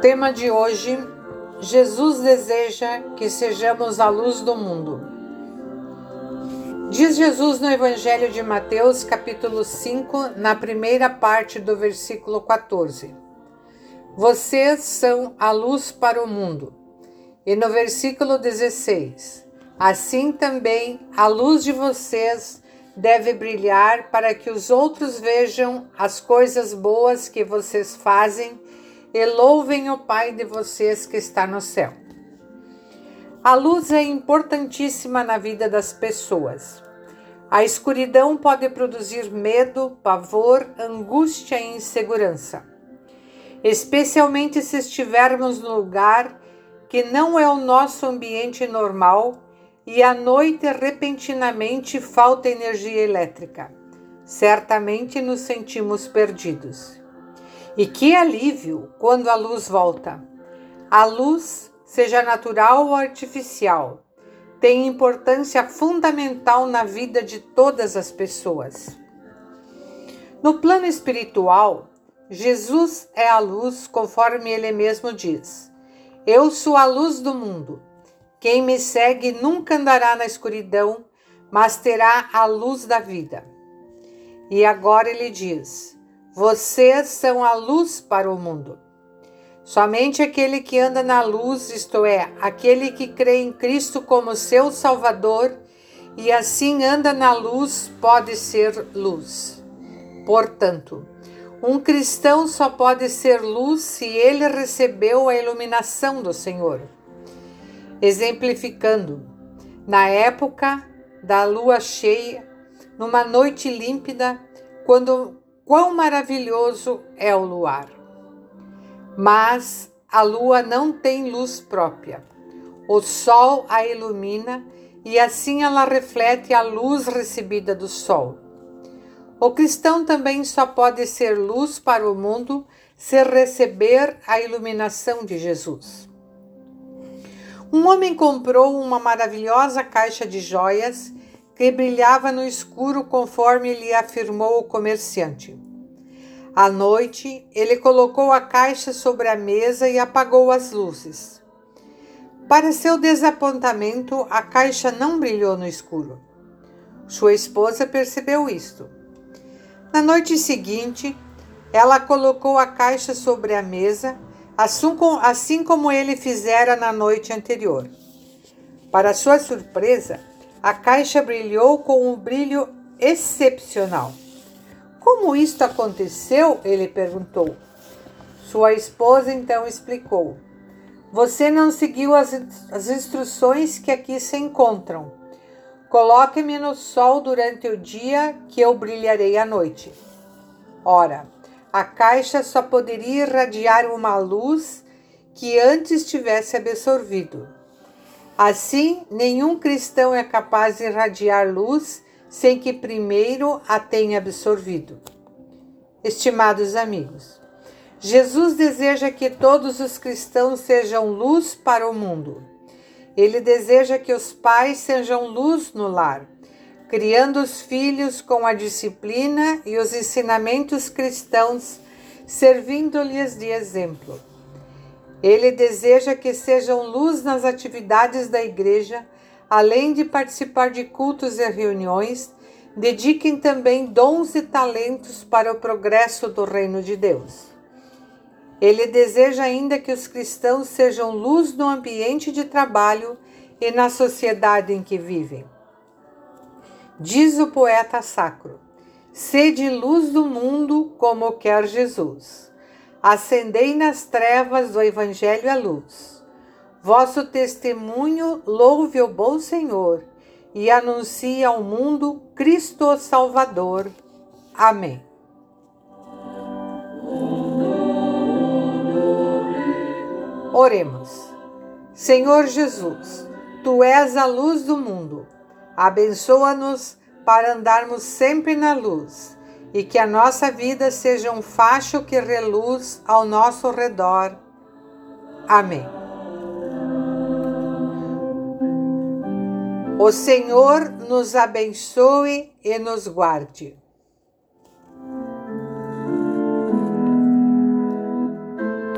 Tema de hoje: Jesus deseja que sejamos a luz do mundo. Diz Jesus no Evangelho de Mateus, capítulo 5, na primeira parte do versículo 14: Vocês são a luz para o mundo. E no versículo 16: Assim também a luz de vocês deve brilhar para que os outros vejam as coisas boas que vocês fazem e louvem o Pai de vocês que está no céu. A luz é importantíssima na vida das pessoas. A escuridão pode produzir medo, pavor, angústia e insegurança, especialmente se estivermos no lugar que não é o nosso ambiente normal e à noite repentinamente falta energia elétrica. Certamente nos sentimos perdidos. E que alívio quando a luz volta! A luz, seja natural ou artificial, tem importância fundamental na vida de todas as pessoas. No plano espiritual, Jesus é a luz, conforme ele mesmo diz: Eu sou a luz do mundo. Quem me segue nunca andará na escuridão, mas terá a luz da vida. E agora ele diz: vocês são a luz para o mundo. Somente aquele que anda na luz, isto é, aquele que crê em Cristo como seu Salvador e assim anda na luz, pode ser luz. Portanto, um cristão só pode ser luz se ele recebeu a iluminação do Senhor. Exemplificando, na época da lua cheia, numa noite límpida, quando Quão maravilhoso é o luar! Mas a lua não tem luz própria. O sol a ilumina e assim ela reflete a luz recebida do sol. O cristão também só pode ser luz para o mundo se receber a iluminação de Jesus. Um homem comprou uma maravilhosa caixa de joias que brilhava no escuro conforme lhe afirmou o comerciante. À noite, ele colocou a caixa sobre a mesa e apagou as luzes. Para seu desapontamento, a caixa não brilhou no escuro. Sua esposa percebeu isto. Na noite seguinte, ela colocou a caixa sobre a mesa, assim como ele fizera na noite anterior. Para sua surpresa, a caixa brilhou com um brilho excepcional. Como isto aconteceu? Ele perguntou. Sua esposa então explicou: Você não seguiu as, as instruções que aqui se encontram. Coloque-me no sol durante o dia, que eu brilharei à noite. Ora, a caixa só poderia irradiar uma luz que antes tivesse absorvido. Assim, nenhum cristão é capaz de irradiar luz sem que primeiro a tenha absorvido. Estimados amigos, Jesus deseja que todos os cristãos sejam luz para o mundo. Ele deseja que os pais sejam luz no lar, criando os filhos com a disciplina e os ensinamentos cristãos, servindo-lhes de exemplo. Ele deseja que sejam luz nas atividades da igreja, além de participar de cultos e reuniões, dediquem também dons e talentos para o progresso do reino de Deus. Ele deseja ainda que os cristãos sejam luz no ambiente de trabalho e na sociedade em que vivem. Diz o poeta sacro: Sede luz do mundo como quer Jesus. Acendei nas trevas do Evangelho a luz. Vosso testemunho louve o bom Senhor e anuncie ao mundo Cristo Salvador. Amém. Oremos. Senhor Jesus, Tu és a luz do mundo. Abençoa-nos para andarmos sempre na luz e que a nossa vida seja um facho que reluz ao nosso redor. Amém. O Senhor nos abençoe e nos guarde.